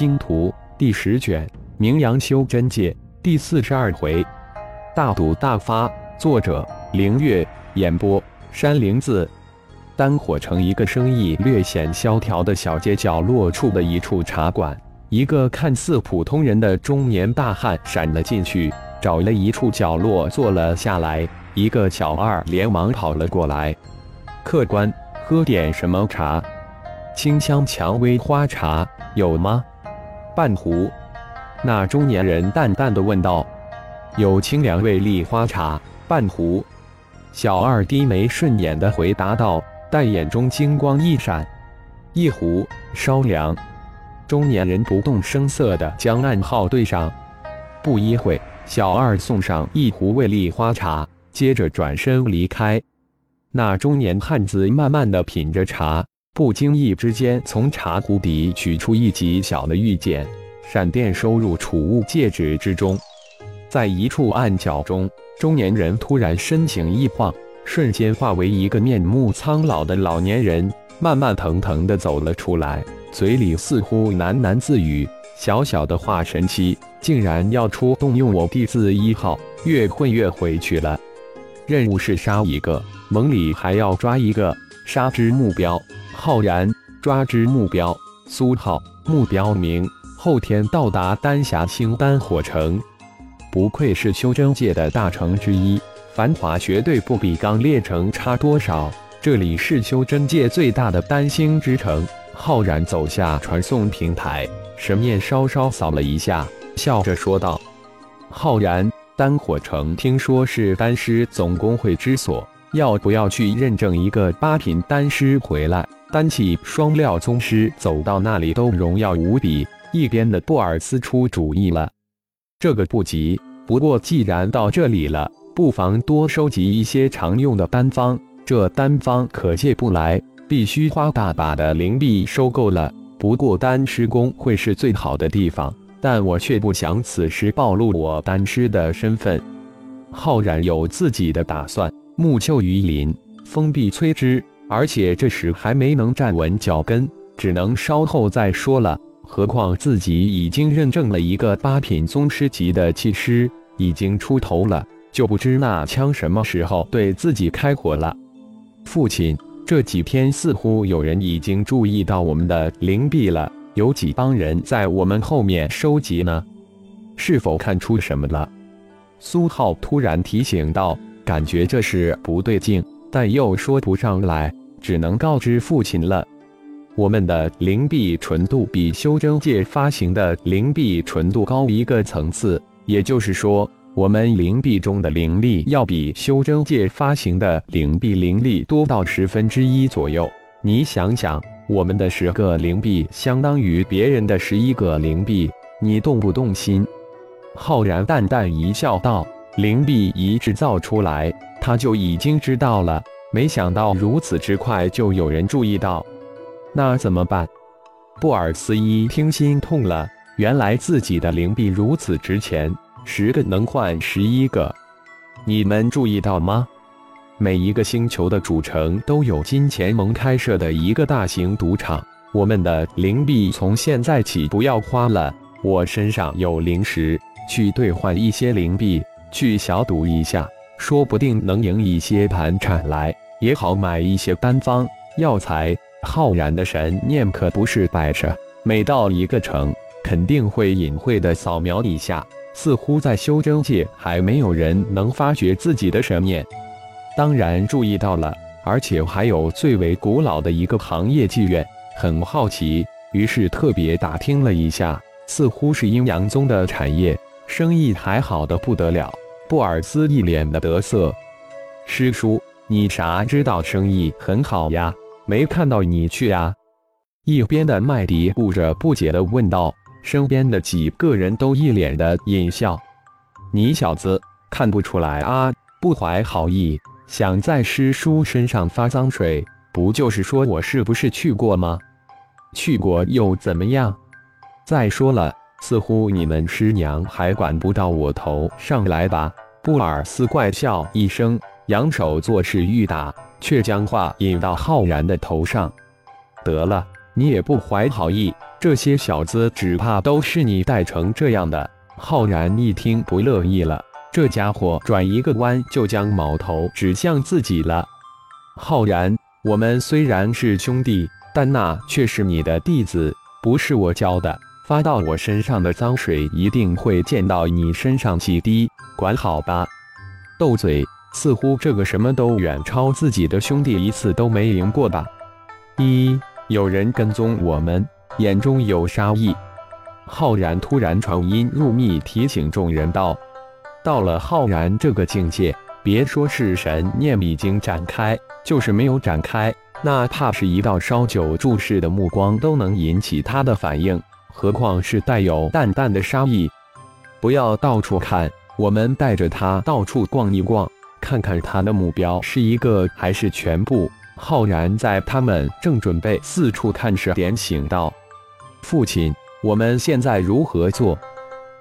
星图》第十卷《名扬修真界》第四十二回，大赌大发。作者：凌月，演播：山灵子。丹火城一个生意略显萧条的小街角落处的一处茶馆，一个看似普通人的中年大汉闪了进去，找了一处角落坐了下来。一个小二连忙跑了过来：“客官，喝点什么茶？清香蔷薇花茶有吗？半壶。”那中年人淡淡的问道：“有清凉味丽花茶半壶。”小二低眉顺眼的回答道，但眼中金光一闪：“一壶稍凉。”中年人不动声色的将暗号对上。不一会，小二送上一壶味丽花茶。接着转身离开，那中年汉子慢慢的品着茶，不经意之间从茶壶底取出一极小的玉简，闪电收入储物戒指之中。在一处暗角中，中年人突然身形一晃，瞬间化为一个面目苍老的老年人，慢慢腾腾的走了出来，嘴里似乎喃喃自语：“小小的化神期，竟然要出动用我弟子一号，越混越回去了。”任务是杀一个，盟里还要抓一个。杀之目标浩然，抓之目标苏浩，目标明后天到达丹霞星丹火城。不愧是修真界的大城之一，繁华绝对不比刚烈城差多少。这里是修真界最大的丹星之城。浩然走下传送平台，神念稍稍扫了一下，笑着说道：“浩然。”丹火城听说是丹师总工会之所，要不要去认证一个八品丹师回来？丹气双料宗师走到那里都荣耀无比。一边的布尔斯出主意了，这个不急，不过既然到这里了，不妨多收集一些常用的丹方。这丹方可借不来，必须花大把的灵币收购了。不过丹师宫会是最好的地方。但我却不想此时暴露我丹师的身份。浩然有自己的打算，木秀于林，风必摧之。而且这时还没能站稳脚跟，只能稍后再说了。何况自己已经认证了一个八品宗师级的气师，已经出头了，就不知那枪什么时候对自己开火了。父亲，这几天似乎有人已经注意到我们的灵璧了。有几帮人在我们后面收集呢？是否看出什么了？苏浩突然提醒道，感觉这事不对劲，但又说不上来，只能告知父亲了。我们的灵璧纯度比修真界发行的灵璧纯度高一个层次，也就是说，我们灵璧中的灵力要比修真界发行的灵璧灵力多到十分之一左右。你想想。我们的十个灵币相当于别人的十一个灵币，你动不动心？浩然淡淡一笑，道：“灵币一制造出来，他就已经知道了。没想到如此之快，就有人注意到。那怎么办？”布尔斯一听心痛了，原来自己的灵币如此值钱，十个能换十一个。你们注意到吗？每一个星球的主城都有金钱盟开设的一个大型赌场。我们的灵币从现在起不要花了，我身上有灵石，去兑换一些灵币，去小赌一下，说不定能赢一些盘缠来，也好买一些丹方药材。浩然的神念可不是摆着，每到一个城，肯定会隐晦的扫描一下。似乎在修真界还没有人能发觉自己的神念。当然注意到了，而且还有最为古老的一个行业妓院，很好奇，于是特别打听了一下，似乎是阴阳宗的产业，生意还好的不得了。布尔斯一脸的得瑟，师叔，你啥知道生意很好呀？没看到你去呀？一边的麦迪顾着不解的问道，身边的几个人都一脸的阴笑。你小子看不出来啊，不怀好意。想在师叔身上发脏水，不就是说我是不是去过吗？去过又怎么样？再说了，似乎你们师娘还管不到我头上来吧？布尔斯怪笑一声，扬手做事欲打，却将话引到浩然的头上。得了，你也不怀好意，这些小子只怕都是你带成这样的。浩然一听不乐意了，这家伙转一个弯就将矛头指向自己了。浩然，我们虽然是兄弟，但那却是你的弟子，不是我教的。发到我身上的脏水一定会溅到你身上几滴，管好吧。斗嘴，似乎这个什么都远超自己的兄弟一次都没赢过吧？一。有人跟踪我们，眼中有杀意。浩然突然传音入密，提醒众人道：“到了浩然这个境界，别说是神念已经展开，就是没有展开，哪怕是一道烧酒注视的目光，都能引起他的反应。何况是带有淡淡的杀意。不要到处看，我们带着他到处逛一逛，看看他的目标是一个还是全部。”浩然在他们正准备四处看时，点醒道：“父亲，我们现在如何做？”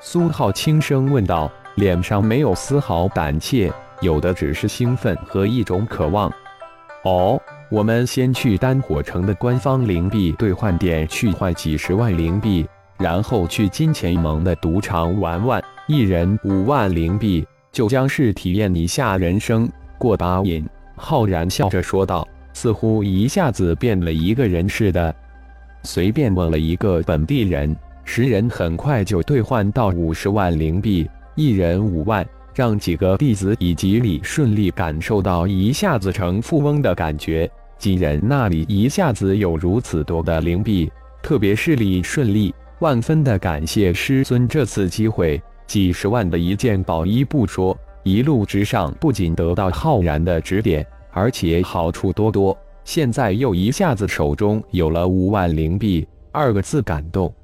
苏浩轻声问道，脸上没有丝毫胆怯，有的只是兴奋和一种渴望。“哦，我们先去丹火城的官方灵币兑换店去换几十万灵币，然后去金钱盟的赌场玩玩，一人五万灵币，就将是体验一下人生，过把瘾。”浩然笑着说道。似乎一下子变了一个人似的，随便问了一个本地人，十人很快就兑换到五十万灵币，一人五万，让几个弟子以及李顺利感受到一下子成富翁的感觉。几人那里一下子有如此多的灵币，特别是李顺利，万分的感谢师尊这次机会，几十万的一件宝衣不说，一路之上不仅得到浩然的指点。而且好处多多，现在又一下子手中有了五万灵币，二个字感动。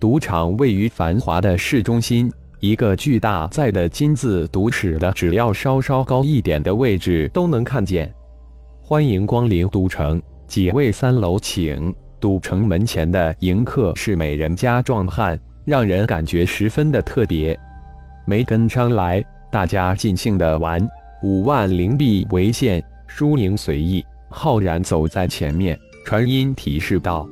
赌场位于繁华的市中心，一个巨大在的金字赌尺的，只要稍稍高一点的位置都能看见。欢迎光临赌城，几位三楼请。赌城门前的迎客是美人家壮汉，让人感觉十分的特别。没跟上来，大家尽兴的玩，五万灵币为限。输赢随意，浩然走在前面，传音提示道：“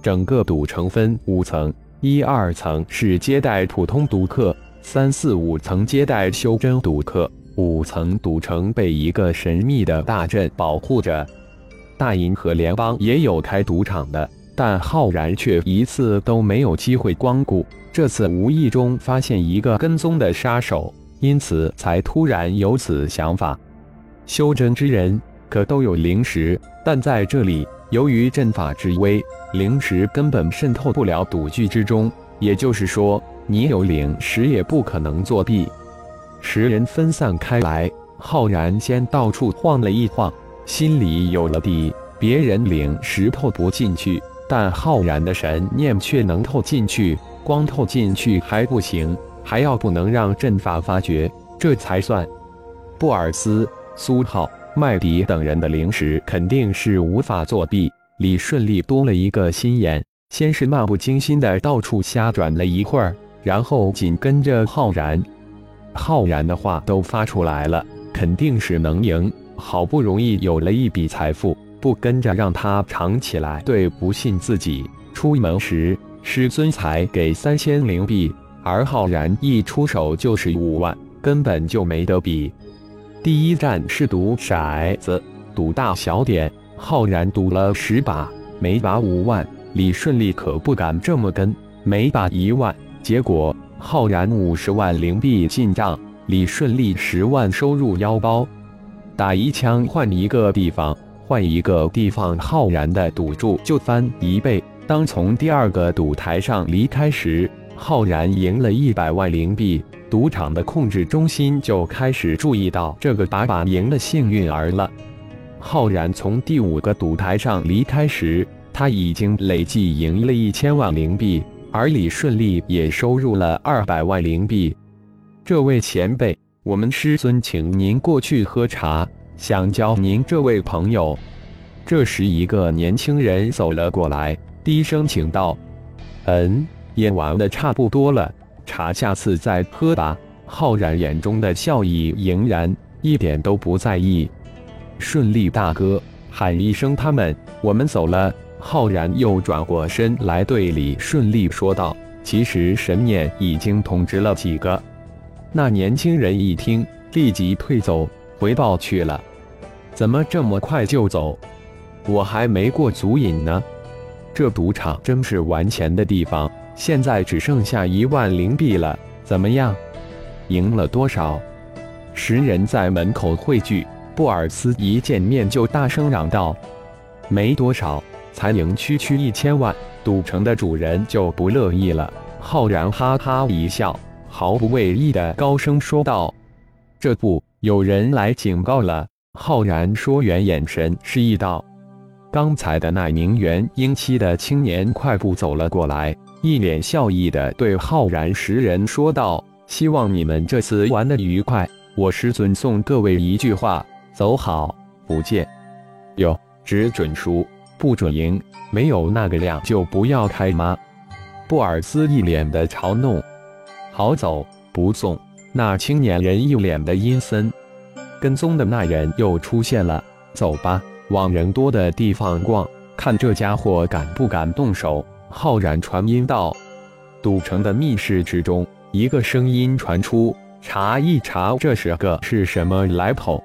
整个赌城分五层，一二层是接待普通赌客，三四五层接待修真赌客，五层赌城被一个神秘的大阵保护着。大银河联邦也有开赌场的，但浩然却一次都没有机会光顾。这次无意中发现一个跟踪的杀手，因此才突然有此想法。”修真之人可都有灵石，但在这里，由于阵法之威，灵石根本渗透不了赌具之中。也就是说，你有灵石也不可能作弊。十人分散开来，浩然先到处晃了一晃，心里有了底。别人领石透不进去，但浩然的神念却能透进去。光透进去还不行，还要不能让阵法发觉，这才算。布尔斯。苏浩、麦迪等人的灵石肯定是无法作弊。李顺利多了一个心眼，先是漫不经心的到处瞎转了一会儿，然后紧跟着浩然。浩然的话都发出来了，肯定是能赢。好不容易有了一笔财富，不跟着让他藏起来，对不信自己。出门时，师尊才给三千灵币，而浩然一出手就是五万，根本就没得比。第一站是赌骰子，赌大小点。浩然赌了十把，每把五万。李顺利可不敢这么跟，每把一万。结果浩然五十万灵币进账，李顺利十万收入腰包。打一枪换一个地方，换一个地方，浩然的赌注就翻一倍。当从第二个赌台上离开时，浩然赢了一百万灵币。赌场的控制中心就开始注意到这个把把赢的幸运儿了。浩然从第五个赌台上离开时，他已经累计赢了一千万灵币，而李顺利也收入了二百万灵币。这位前辈，我们师尊请您过去喝茶，想交您这位朋友。这时，一个年轻人走了过来，低声请道：“嗯，也玩的差不多了。”茶下次再喝吧。浩然眼中的笑意盈然，一点都不在意。顺利大哥，喊一声他们，我们走了。浩然又转过身来对李顺利说道：“其实神念已经通知了几个。”那年轻人一听，立即退走回报去了。怎么这么快就走？我还没过足瘾呢。这赌场真是玩钱的地方，现在只剩下一万灵币了。怎么样？赢了多少？十人在门口汇聚，布尔斯一见面就大声嚷道：“没多少，才赢区区一千万。”赌城的主人就不乐意了。浩然哈哈一笑，毫不为意的高声说道：“这不，有人来警告了。”浩然说完，眼神示意道：“刚才的那名原英期的青年快步走了过来，一脸笑意的对浩然十人说道：‘希望你们这次玩的愉快。’”我师尊送各位一句话：走好，不见。哟，只准输，不准赢，没有那个量就不要开吗？布尔斯一脸的嘲弄。好走，不送。那青年人一脸的阴森。跟踪的那人又出现了。走吧，往人多的地方逛，看这家伙敢不敢动手。浩然传音道。赌城的密室之中，一个声音传出。查一查，这是个是什么来头？